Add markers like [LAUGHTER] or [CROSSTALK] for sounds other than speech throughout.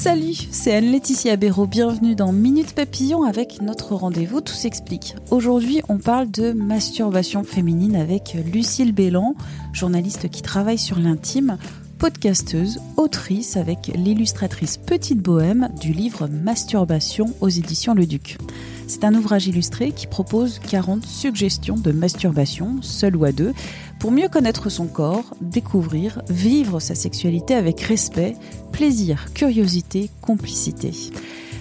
Salut, c'est Anne-Laetitia Béraud. Bienvenue dans Minute Papillon avec notre rendez-vous Tout s'explique. Aujourd'hui, on parle de masturbation féminine avec Lucille Bélan, journaliste qui travaille sur l'intime, podcasteuse, autrice avec l'illustratrice Petite Bohème du livre Masturbation aux éditions Le Duc. C'est un ouvrage illustré qui propose 40 suggestions de masturbation, seul ou à deux, pour mieux connaître son corps, découvrir, vivre sa sexualité avec respect, plaisir, curiosité, complicité.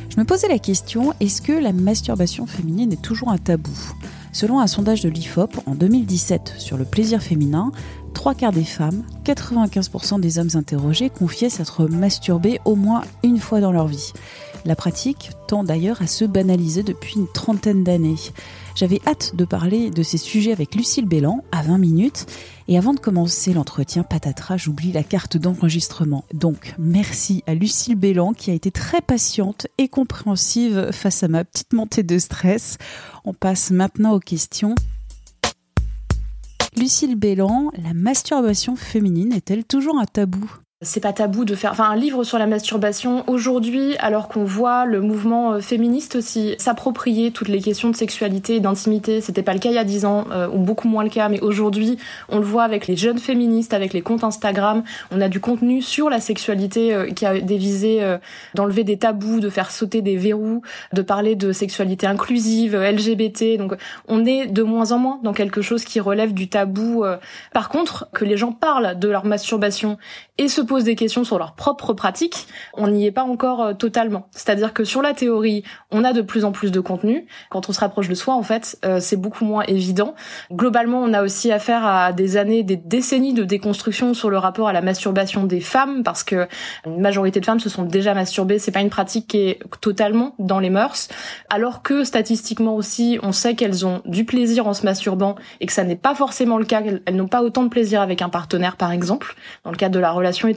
Je me posais la question, est-ce que la masturbation féminine est toujours un tabou? Selon un sondage de l'IFOP en 2017 sur le plaisir féminin, trois quarts des femmes, 95% des hommes interrogés confiaient s'être masturbés au moins une fois dans leur vie. La pratique tend d'ailleurs à se banaliser depuis une trentaine d'années. J'avais hâte de parler de ces sujets avec Lucille Bélan à 20 minutes. Et avant de commencer l'entretien, patatras, j'oublie la carte d'enregistrement. Donc, merci à Lucille Bélan qui a été très patiente et compréhensive face à ma petite montée de stress. On passe maintenant aux questions. Lucille Bélan, la masturbation féminine est-elle toujours un tabou? C'est pas tabou de faire enfin un livre sur la masturbation aujourd'hui alors qu'on voit le mouvement euh, féministe aussi s'approprier toutes les questions de sexualité et d'intimité. C'était pas le cas il y a dix ans euh, ou beaucoup moins le cas mais aujourd'hui on le voit avec les jeunes féministes avec les comptes Instagram. On a du contenu sur la sexualité euh, qui a des visées d'enlever des tabous de faire sauter des verrous de parler de sexualité inclusive LGBT donc on est de moins en moins dans quelque chose qui relève du tabou par contre que les gens parlent de leur masturbation et se posent des questions sur leur propre pratique, on n'y est pas encore euh, totalement. C'est-à-dire que sur la théorie, on a de plus en plus de contenu. Quand on se rapproche de soi, en fait, euh, c'est beaucoup moins évident. Globalement, on a aussi affaire à des années, des décennies de déconstruction sur le rapport à la masturbation des femmes, parce que une majorité de femmes se sont déjà masturbées. C'est pas une pratique qui est totalement dans les mœurs, alors que statistiquement aussi, on sait qu'elles ont du plaisir en se masturbant et que ça n'est pas forcément le cas. Elles n'ont pas autant de plaisir avec un partenaire, par exemple, dans le cadre de la relation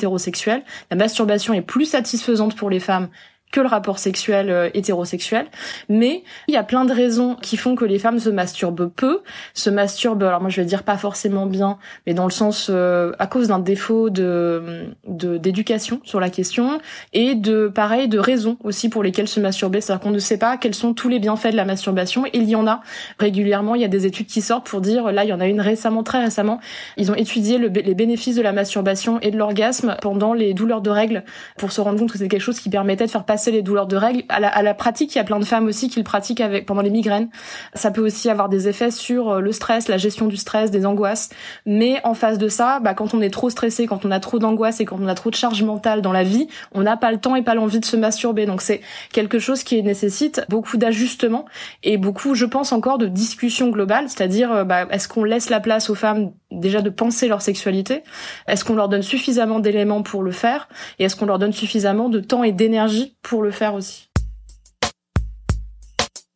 la masturbation est plus satisfaisante pour les femmes que le rapport sexuel euh, hétérosexuel. Mais il y a plein de raisons qui font que les femmes se masturbent peu, se masturbent, alors moi je vais dire pas forcément bien, mais dans le sens euh, à cause d'un défaut de d'éducation sur la question et de pareil de raisons aussi pour lesquelles se masturber, c'est-à-dire qu'on ne sait pas quels sont tous les bienfaits de la masturbation. Il y en a régulièrement, il y a des études qui sortent pour dire, là il y en a une récemment, très récemment, ils ont étudié les bénéfices de la masturbation et de l'orgasme pendant les douleurs de règles pour se rendre compte que c'est quelque chose qui permettait de faire passer les douleurs de règles. À la, pratique, il y a plein de femmes aussi qui le pratiquent avec, pendant les migraines. Ça peut aussi avoir des effets sur euh, le stress, la gestion du stress, des angoisses. Mais en face de ça, bah, quand on est trop stressé, quand on a trop d'angoisse et quand on a trop de charge mentale dans la vie, on n'a pas le temps et pas l'envie de se masturber. Donc c'est quelque chose qui nécessite beaucoup d'ajustements et beaucoup, je pense encore, de discussion globale. C'est-à-dire, euh, bah, est-ce qu'on laisse la place aux femmes déjà de penser leur sexualité Est-ce qu'on leur donne suffisamment d'éléments pour le faire Et est-ce qu'on leur donne suffisamment de temps et d'énergie pour le faire aussi?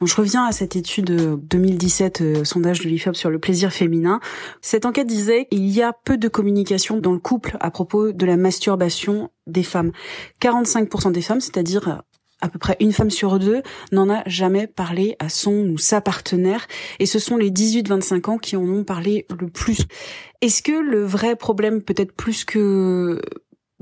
Je reviens à cette étude 2017, euh, sondage de l'IFOP sur le plaisir féminin. Cette enquête disait il y a peu de communication dans le couple à propos de la masturbation des femmes. 45% des femmes, c'est-à-dire à peu près une femme sur deux n'en a jamais parlé à son ou sa partenaire et ce sont les 18-25 ans qui en ont parlé le plus. Est-ce que le vrai problème peut-être plus que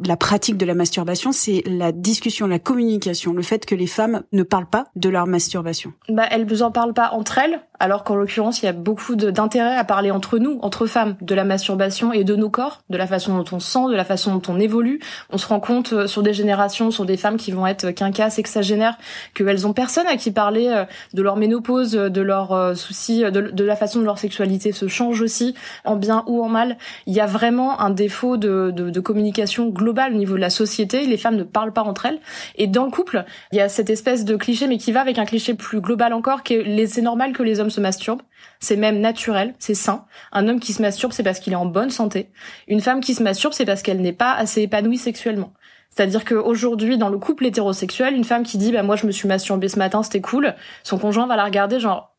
la pratique de la masturbation, c'est la discussion, la communication, le fait que les femmes ne parlent pas de leur masturbation. Bah, elles vous en parlent pas entre elles, alors qu'en l'occurrence, il y a beaucoup d'intérêt à parler entre nous, entre femmes, de la masturbation et de nos corps, de la façon dont on sent, de la façon dont on évolue. On se rend compte euh, sur des générations, sur des femmes qui vont être quinquas, sexagénaires, qu'elles ont personne à qui parler euh, de leur ménopause, de leurs euh, soucis, de, la façon dont leur sexualité se change aussi, en bien ou en mal. Il y a vraiment un défaut de, de communication globale global au niveau de la société. Les femmes ne parlent pas entre elles. Et dans le couple, il y a cette espèce de cliché, mais qui va avec un cliché plus global encore, qui est c'est normal que les hommes se masturbent. C'est même naturel, c'est sain. Un homme qui se masturbe, c'est parce qu'il est en bonne santé. Une femme qui se masturbe, c'est parce qu'elle n'est pas assez épanouie sexuellement. C'est-à-dire qu'aujourd'hui, dans le couple hétérosexuel, une femme qui dit, bah, moi, je me suis masturbée ce matin, c'était cool, son conjoint va la regarder genre,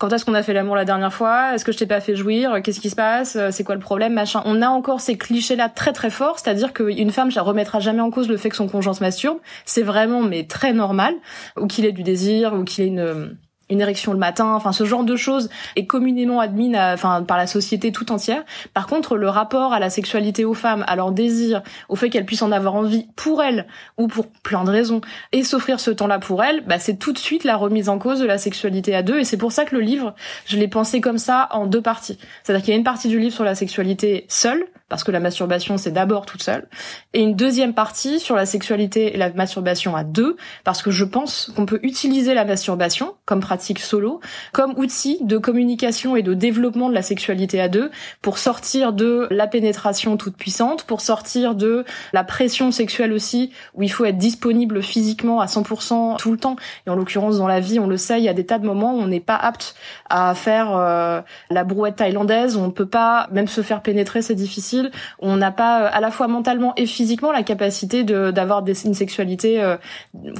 quand est-ce qu'on a fait l'amour la dernière fois? Est-ce que je t'ai pas fait jouir? Qu'est-ce qui se passe? C'est quoi le problème? Machin. On a encore ces clichés-là très très forts, c'est-à-dire qu'une femme, ça remettra jamais en cause le fait que son conjoint se masturbe. C'est vraiment mais très normal, ou qu'il ait du désir, ou qu'il ait une une érection le matin, enfin ce genre de choses est communément admis enfin par la société tout entière. Par contre, le rapport à la sexualité aux femmes, à leur désir, au fait qu'elles puissent en avoir envie pour elles ou pour plein de raisons et s'offrir ce temps-là pour elles, bah c'est tout de suite la remise en cause de la sexualité à deux et c'est pour ça que le livre, je l'ai pensé comme ça en deux parties. C'est-à-dire qu'il y a une partie du livre sur la sexualité seule parce que la masturbation c'est d'abord toute seule, et une deuxième partie sur la sexualité et la masturbation à deux, parce que je pense qu'on peut utiliser la masturbation comme pratique solo, comme outil de communication et de développement de la sexualité à deux, pour sortir de la pénétration toute puissante, pour sortir de la pression sexuelle aussi, où il faut être disponible physiquement à 100% tout le temps, et en l'occurrence dans la vie, on le sait, il y a des tas de moments où on n'est pas apte à faire euh, la brouette thaïlandaise, on peut pas, même se faire pénétrer, c'est difficile, on n'a pas euh, à la fois mentalement et physiquement la capacité d'avoir une sexualité euh,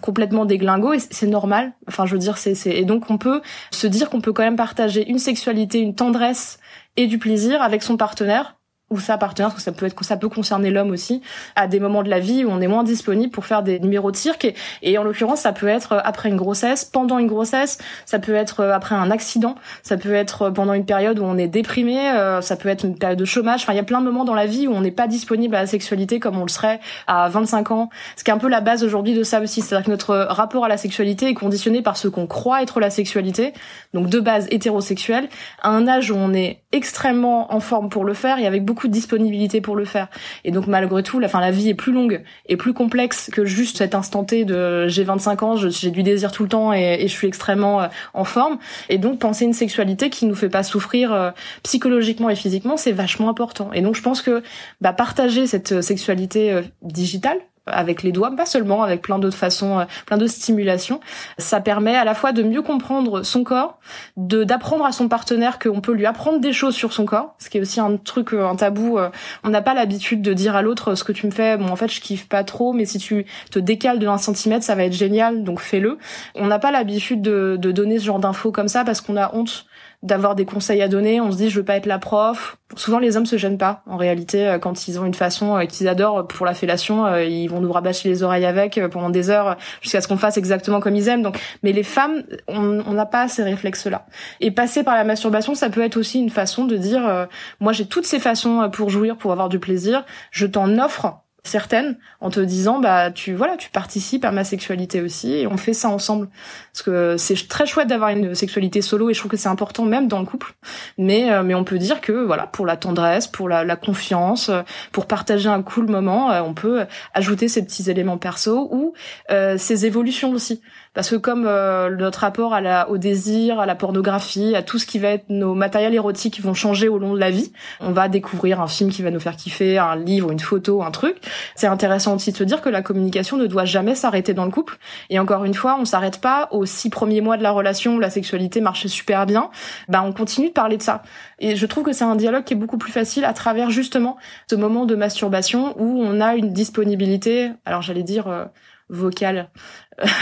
complètement déglingo et c'est normal. Enfin, je veux dire, c'est et donc on peut se dire qu'on peut quand même partager une sexualité, une tendresse et du plaisir avec son partenaire ou sa partenaire, parce que ça peut être ça peut concerner l'homme aussi, à des moments de la vie où on est moins disponible pour faire des numéros de cirque. Et, et en l'occurrence, ça peut être après une grossesse, pendant une grossesse, ça peut être après un accident, ça peut être pendant une période où on est déprimé, euh, ça peut être une période de chômage. Enfin, il y a plein de moments dans la vie où on n'est pas disponible à la sexualité comme on le serait à 25 ans. Ce qui est un peu la base aujourd'hui de ça aussi, c'est-à-dire que notre rapport à la sexualité est conditionné par ce qu'on croit être la sexualité, donc de base hétérosexuelle, à un âge où on est extrêmement en forme pour le faire et avec beaucoup de disponibilité pour le faire. Et donc malgré tout, la, fin, la vie est plus longue et plus complexe que juste cet instant T de j'ai 25 ans, j'ai du désir tout le temps et, je suis extrêmement euh, en forme. Et donc penser une sexualité qui nous fait pas souffrir euh, psychologiquement et physiquement, c'est vachement important. Et donc je pense que bah, partager cette euh, sexualité digitale, avec les doigts, pas seulement, avec plein d'autres façons, euh, plein d'autres stimulations. Ça permet à la fois de mieux comprendre son corps, de d'apprendre à son partenaire qu'on peut lui apprendre des choses sur son corps, ce qui est aussi un truc, euh, un tabou. Euh, on n'a pas l'habitude de dire à l'autre ce que tu me fais. Bon, en fait, je kiffe pas trop, mais si tu te décales de 1 centimètre, ça va être génial, donc fais-le. On n'a pas l'habitude de, de donner ce genre d'infos comme ça parce qu'on a honte d'avoir des conseils à donner. On se dit je veux pas être la prof. Souvent les hommes se gênent pas. En réalité, euh, quand ils ont une façon euh, qu'ils adorent pour la fellation, euh, ils vont nous rabâcher les oreilles avec pendant des heures jusqu'à ce qu'on fasse exactement comme ils aiment. Donc, mais les femmes, on n'a pas ces réflexes-là. Et passer par la masturbation, ça peut être aussi une façon de dire moi j'ai toutes ces façons pour jouir, pour avoir du plaisir. Je t'en offre certaines en te disant bah tu voilà tu participes à ma sexualité aussi et on fait ça ensemble. Parce que c'est très chouette d'avoir une sexualité solo et je trouve que c'est important même dans le couple. Mais euh, mais on peut dire que voilà pour la tendresse pour la, la confiance euh, pour partager un cool moment euh, on peut ajouter ces petits éléments perso ou ces évolutions aussi. Parce que comme notre rapport à la au désir à la pornographie à tout ce qui va être nos matériels érotiques vont changer au long de la vie on va découvrir un film qui va nous faire kiffer un livre une photo un truc c'est intéressant aussi de se dire que la communication ne doit jamais s'arrêter dans le couple. Et encore une fois, on s'arrête pas aux six premiers mois de la relation où la sexualité marchait super bien. Bah, on continue de parler de ça. Et je trouve que c'est un dialogue qui est beaucoup plus facile à travers justement ce moment de masturbation où on a une disponibilité. Alors j'allais dire. Euh, vocale. [LAUGHS]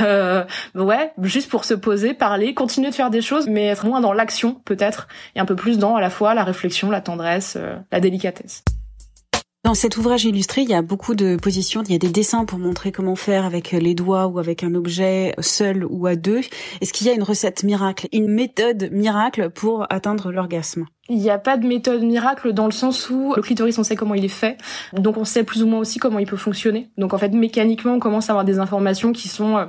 Euh, ouais, juste pour se poser, parler, continuer de faire des choses, mais être moins dans l'action peut-être, et un peu plus dans à la fois la réflexion, la tendresse, euh, la délicatesse. Dans cet ouvrage illustré, il y a beaucoup de positions, il y a des dessins pour montrer comment faire avec les doigts ou avec un objet seul ou à deux. Est-ce qu'il y a une recette miracle, une méthode miracle pour atteindre l'orgasme? Il n'y a pas de méthode miracle dans le sens où le clitoris, on sait comment il est fait. Donc on sait plus ou moins aussi comment il peut fonctionner. Donc en fait, mécaniquement, on commence à avoir des informations qui sont euh,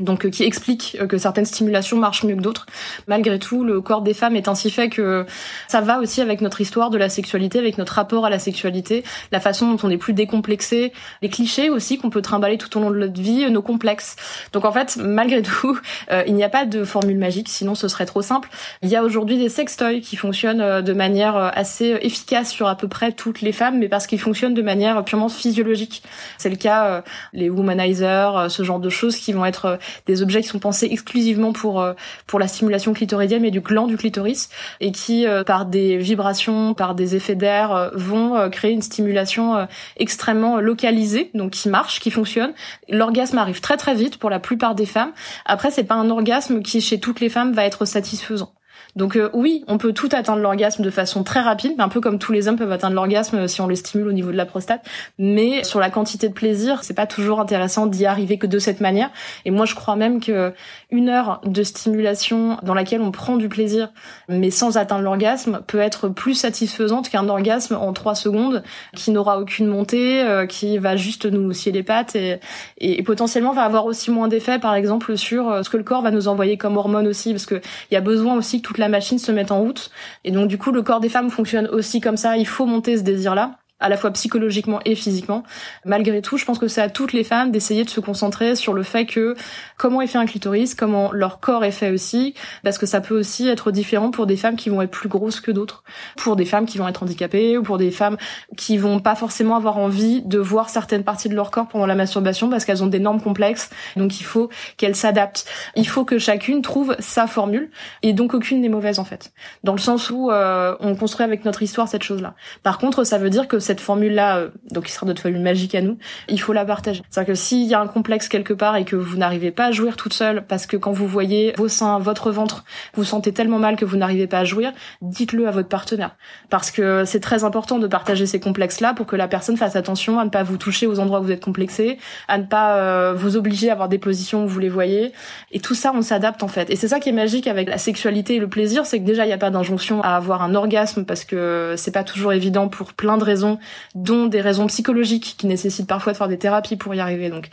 donc qui explique que certaines stimulations marchent mieux que d'autres. Malgré tout, le corps des femmes est ainsi fait que ça va aussi avec notre histoire de la sexualité, avec notre rapport à la sexualité, la façon dont on est plus décomplexé, les clichés aussi qu'on peut trimballer tout au long de notre vie, nos complexes. Donc en fait, malgré tout, [LAUGHS] il n'y a pas de formule magique, sinon ce serait trop simple. Il y a aujourd'hui des sextoys qui fonctionnent de manière assez efficace sur à peu près toutes les femmes, mais parce qu'ils fonctionnent de manière purement physiologique. C'est le cas les womanizers, ce genre de choses qui vont être des objets qui sont pensés exclusivement pour euh, pour la stimulation clitoridienne et du gland du clitoris et qui euh, par des vibrations, par des effets d'air euh, vont créer une stimulation extrêmement localisée donc qui marche, qui fonctionne. L'orgasme arrive très très vite pour la plupart des femmes. Après c'est pas un orgasme qui chez toutes les femmes va être satisfaisant. Donc euh, oui, on peut tout atteindre l'orgasme de façon très rapide, un peu comme tous les hommes peuvent atteindre l'orgasme euh, si on les stimule au niveau de la prostate. Mais sur la quantité de plaisir, c'est pas toujours intéressant d'y arriver que de cette manière. Et moi, je crois même que une heure de stimulation dans laquelle on prend du plaisir, mais sans atteindre l'orgasme, peut être plus satisfaisante qu'un orgasme en trois secondes qui n'aura aucune montée, euh, qui va juste nous scier les pattes et, et, potentiellement va avoir aussi moins d'effet, par exemple, sur ce que le corps va nous envoyer comme hormones aussi, parce que il y a besoin aussi que toute la la machine se met en route. Et donc du coup, le corps des femmes fonctionne aussi comme ça. Il faut monter ce désir-là à la fois psychologiquement et physiquement. Malgré tout, je pense que c'est à toutes les femmes d'essayer de se concentrer sur le fait que comment est fait un clitoris, comment leur corps est fait aussi, parce que ça peut aussi être différent pour des femmes qui vont être plus grosses que d'autres, pour des femmes qui vont être handicapées ou pour des femmes qui vont pas forcément avoir envie de voir certaines parties de leur corps pendant la masturbation parce qu'elles ont des normes complexes. Donc il faut qu'elles s'adaptent. Il faut que chacune trouve sa formule et donc aucune n'est mauvaise en fait, dans le sens où euh, on construit avec notre histoire cette chose-là. Par contre, ça veut dire que cette formule-là, euh, donc qui sera notre formule magique à nous, il faut la partager. C'est-à-dire que s'il y a un complexe quelque part et que vous n'arrivez pas à jouir toute seule, parce que quand vous voyez vos seins, votre ventre, vous sentez tellement mal que vous n'arrivez pas à jouir, dites-le à votre partenaire. Parce que c'est très important de partager ces complexes-là pour que la personne fasse attention à ne pas vous toucher aux endroits où vous êtes complexé, à ne pas euh, vous obliger à avoir des positions où vous les voyez. Et tout ça, on s'adapte en fait. Et c'est ça qui est magique avec la sexualité et le plaisir, c'est que déjà, il n'y a pas d'injonction à avoir un orgasme parce que c'est pas toujours évident pour plein de raisons dont des raisons psychologiques qui nécessitent parfois de faire des thérapies pour y arriver. Donc,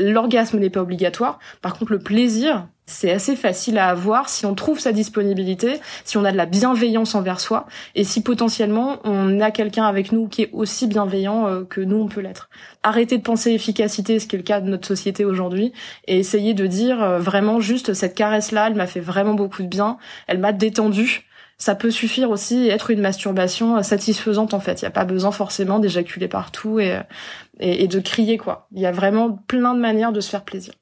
l'orgasme n'est pas obligatoire. Par contre, le plaisir, c'est assez facile à avoir si on trouve sa disponibilité, si on a de la bienveillance envers soi, et si potentiellement on a quelqu'un avec nous qui est aussi bienveillant euh, que nous on peut l'être. Arrêtez de penser efficacité, ce qui est le cas de notre société aujourd'hui, et essayez de dire euh, vraiment juste cette caresse-là, elle m'a fait vraiment beaucoup de bien, elle m'a détendu, ça peut suffire aussi être une masturbation satisfaisante en fait. Il n'y a pas besoin forcément d'éjaculer partout et, et, et, de crier quoi. Il y a vraiment plein de manières de se faire plaisir.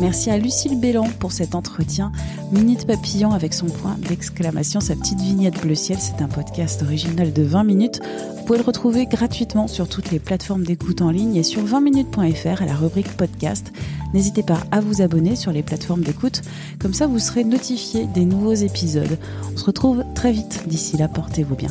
Merci à Lucille Bélan pour cet entretien. Minute Papillon avec son point d'exclamation, sa petite vignette bleu ciel. C'est un podcast original de 20 minutes. Vous pouvez le retrouver gratuitement sur toutes les plateformes d'écoute en ligne et sur 20minutes.fr à la rubrique podcast. N'hésitez pas à vous abonner sur les plateformes d'écoute. Comme ça, vous serez notifié des nouveaux épisodes. On se retrouve très vite. D'ici là, portez-vous bien.